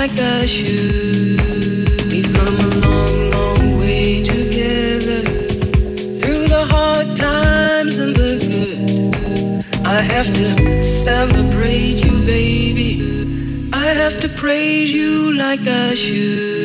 Like I should. We've come a long, long way together through the hard times and the good. I have to celebrate you, baby. I have to praise you like I I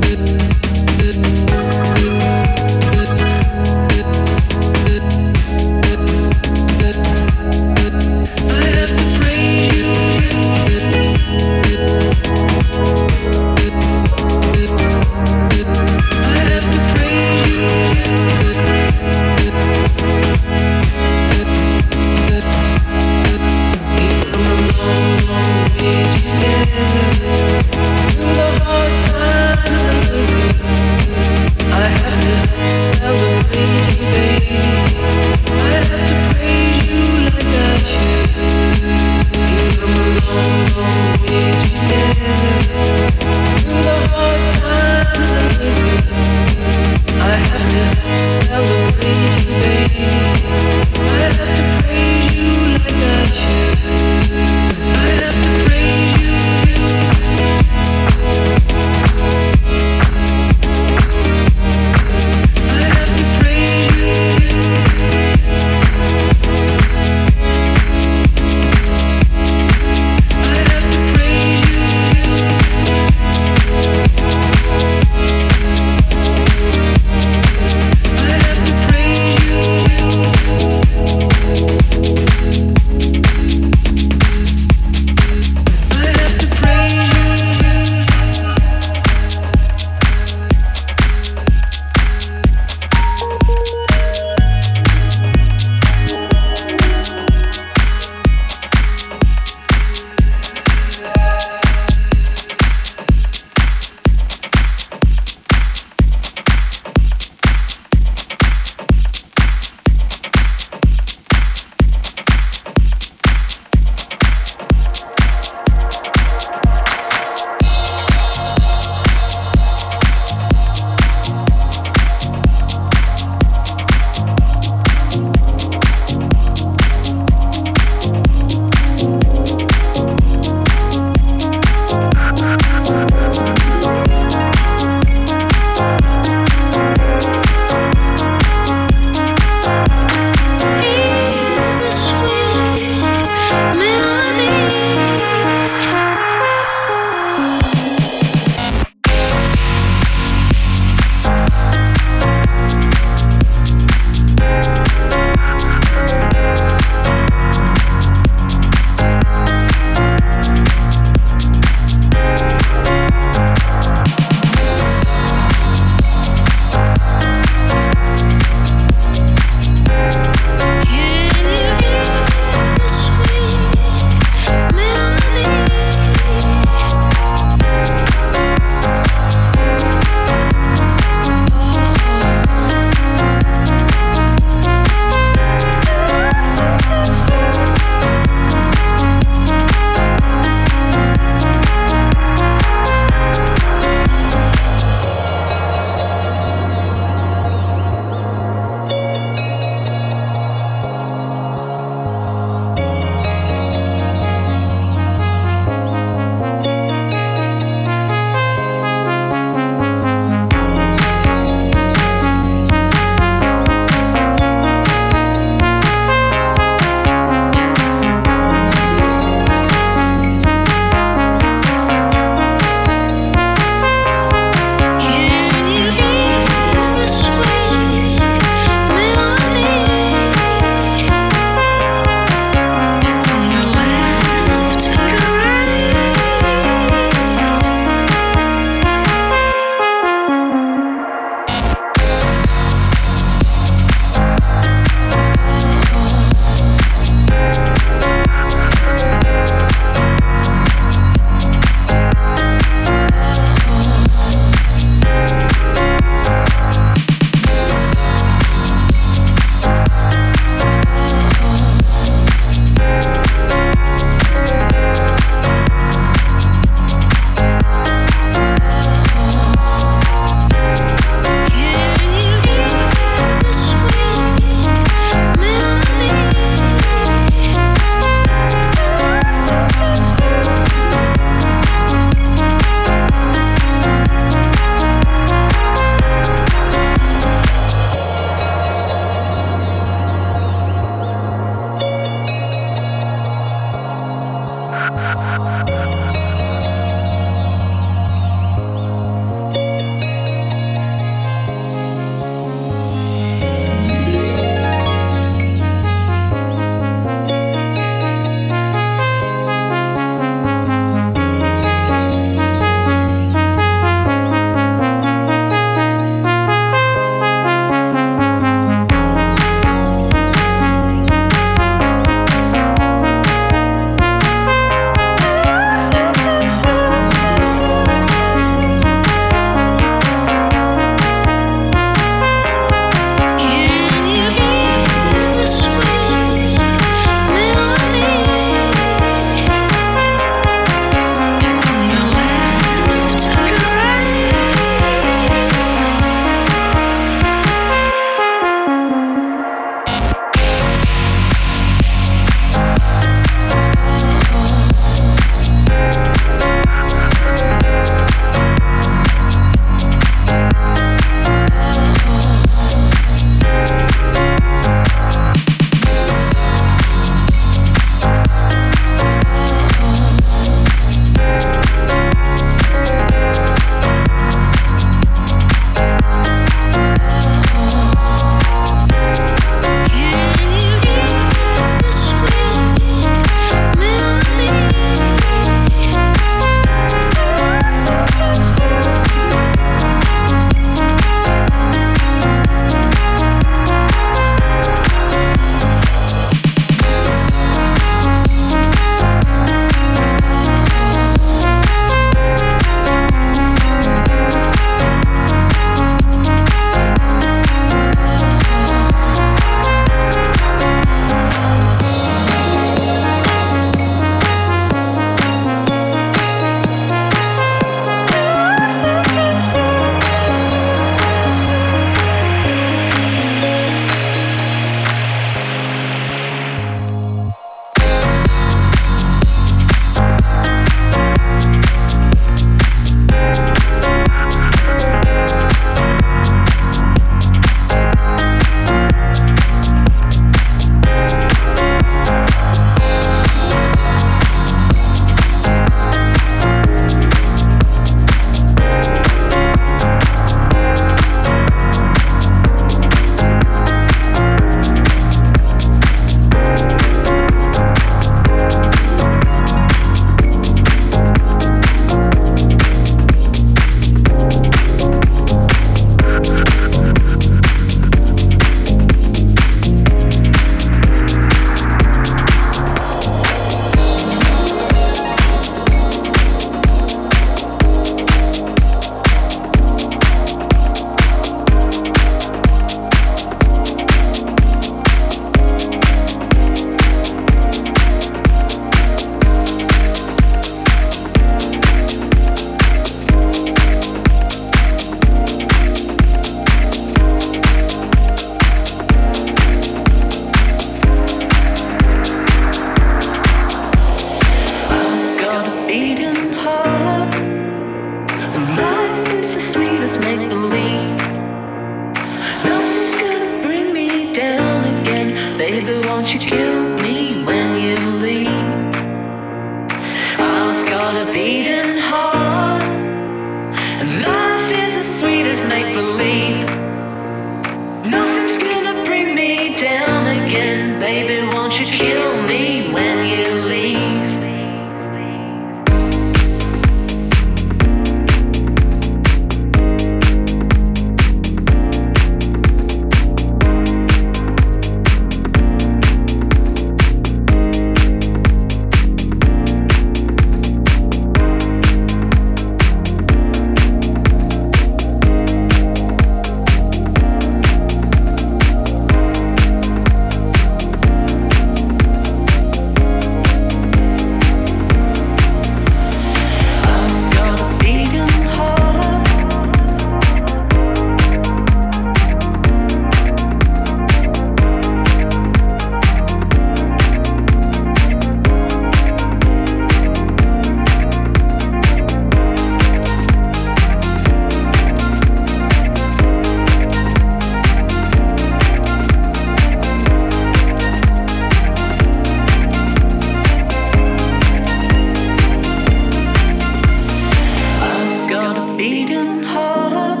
beating heart.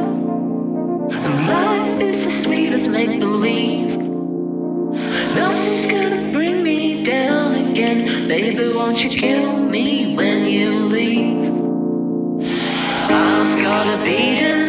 And life is as sweet as make believe. Nothing's gonna bring me down again. Baby, won't you kill me when you leave? I've got a beating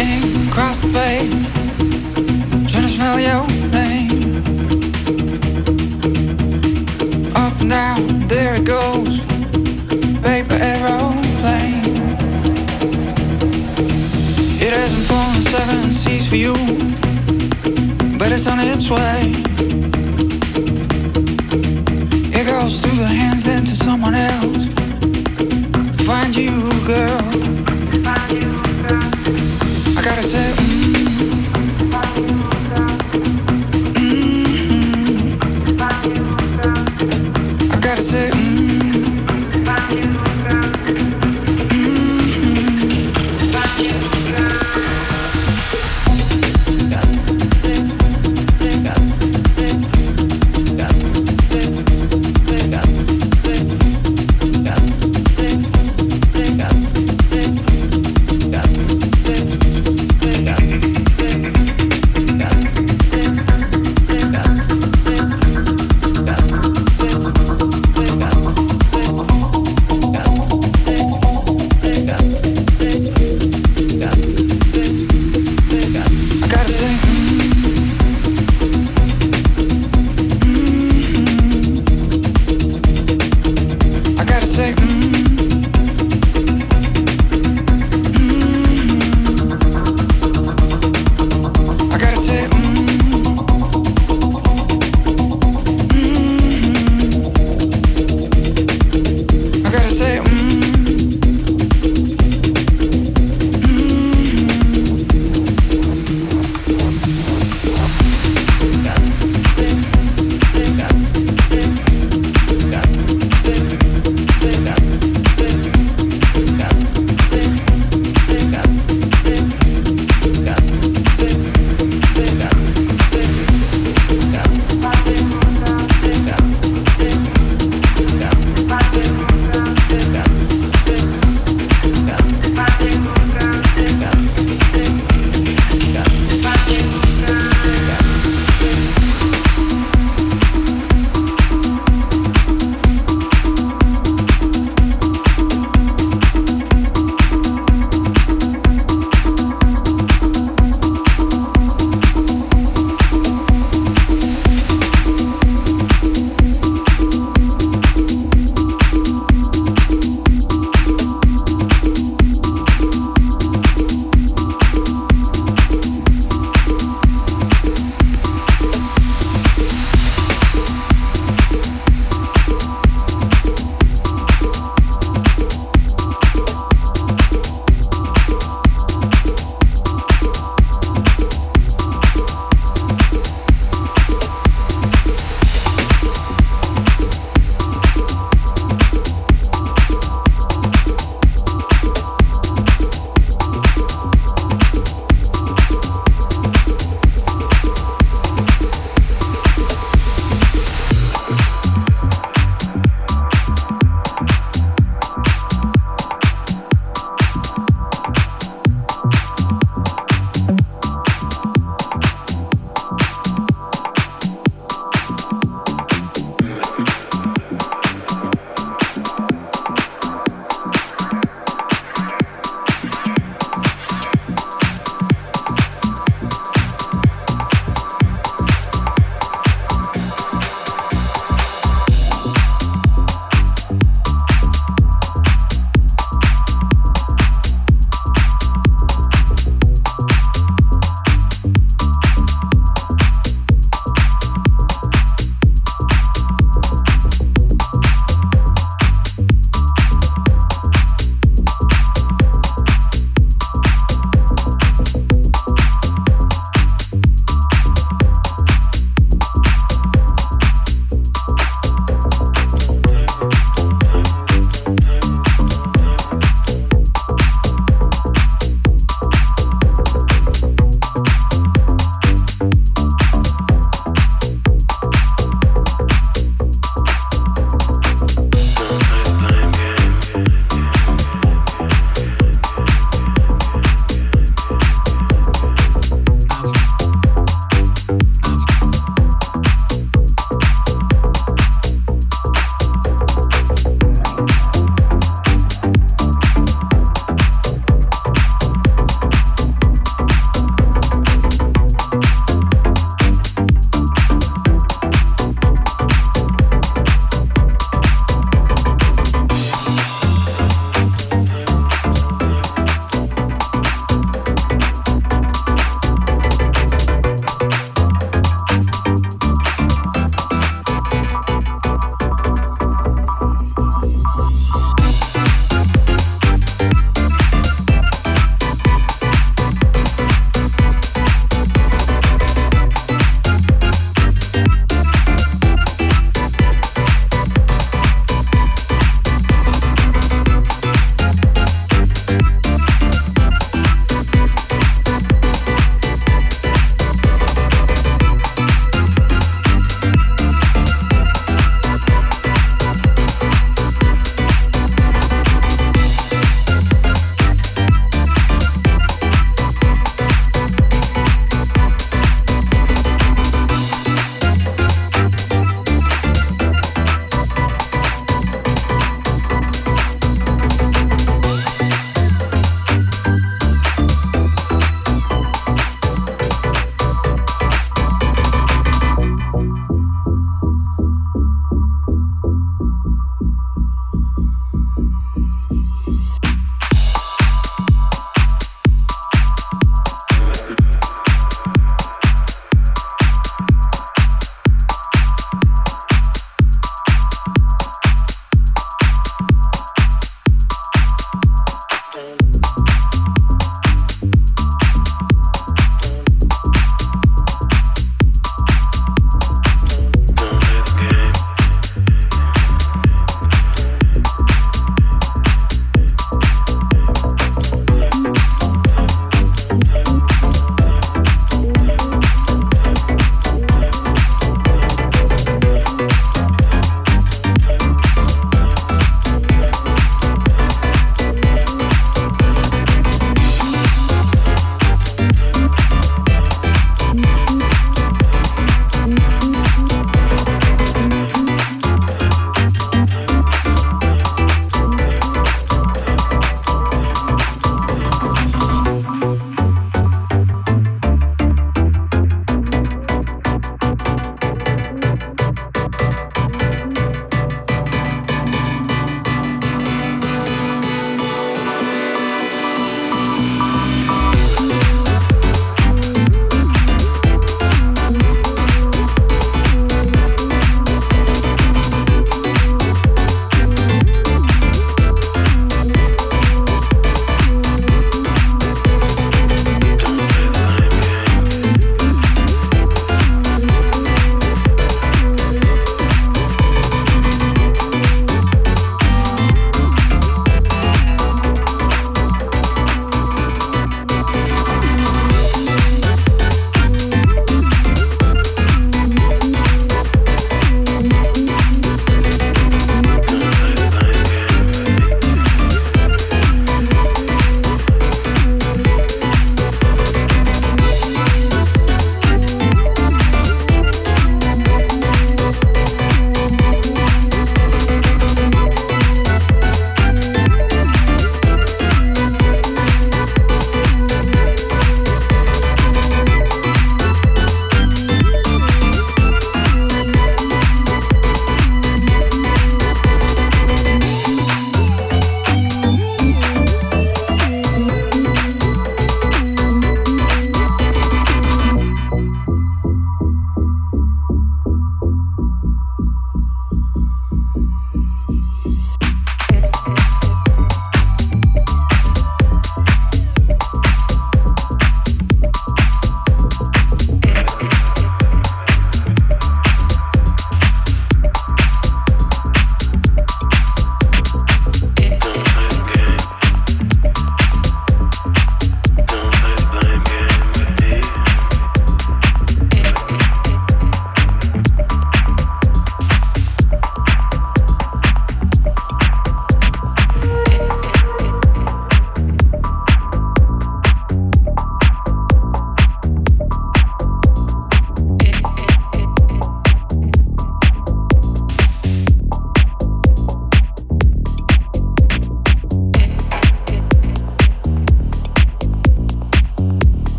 ink across the page, trying to smell your name. Up and down, there it goes, paper aeroplane. It hasn't fallen seven seas for you, but it's on its way. It goes through the hands into someone else. To find you, girl. Mm,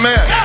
Amen.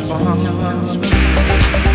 formula.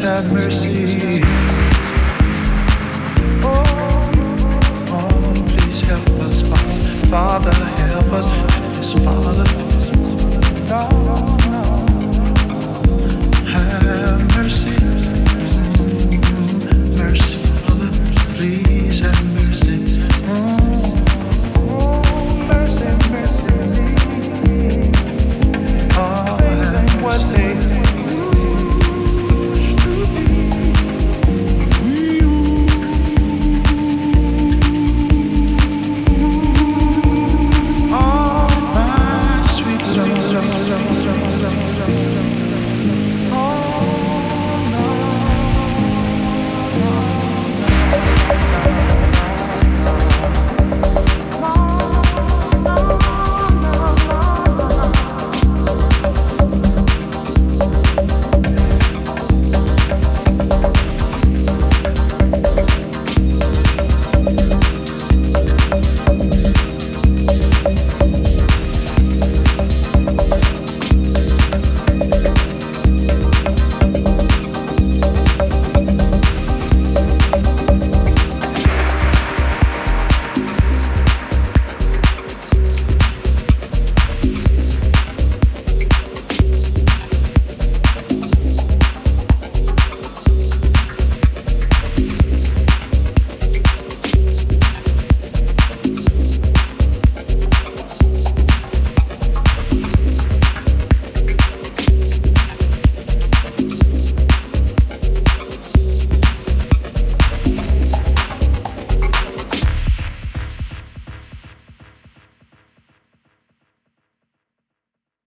Have mercy.